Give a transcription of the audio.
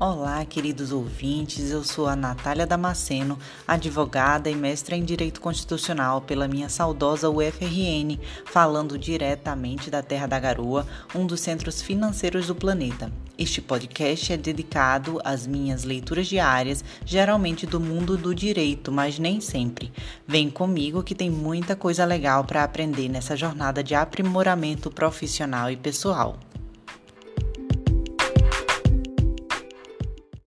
Olá, queridos ouvintes. Eu sou a Natália Damasceno, advogada e mestra em Direito Constitucional pela minha saudosa UFRN, falando diretamente da Terra da Garoa, um dos centros financeiros do planeta. Este podcast é dedicado às minhas leituras diárias, geralmente do mundo do direito, mas nem sempre. Vem comigo que tem muita coisa legal para aprender nessa jornada de aprimoramento profissional e pessoal.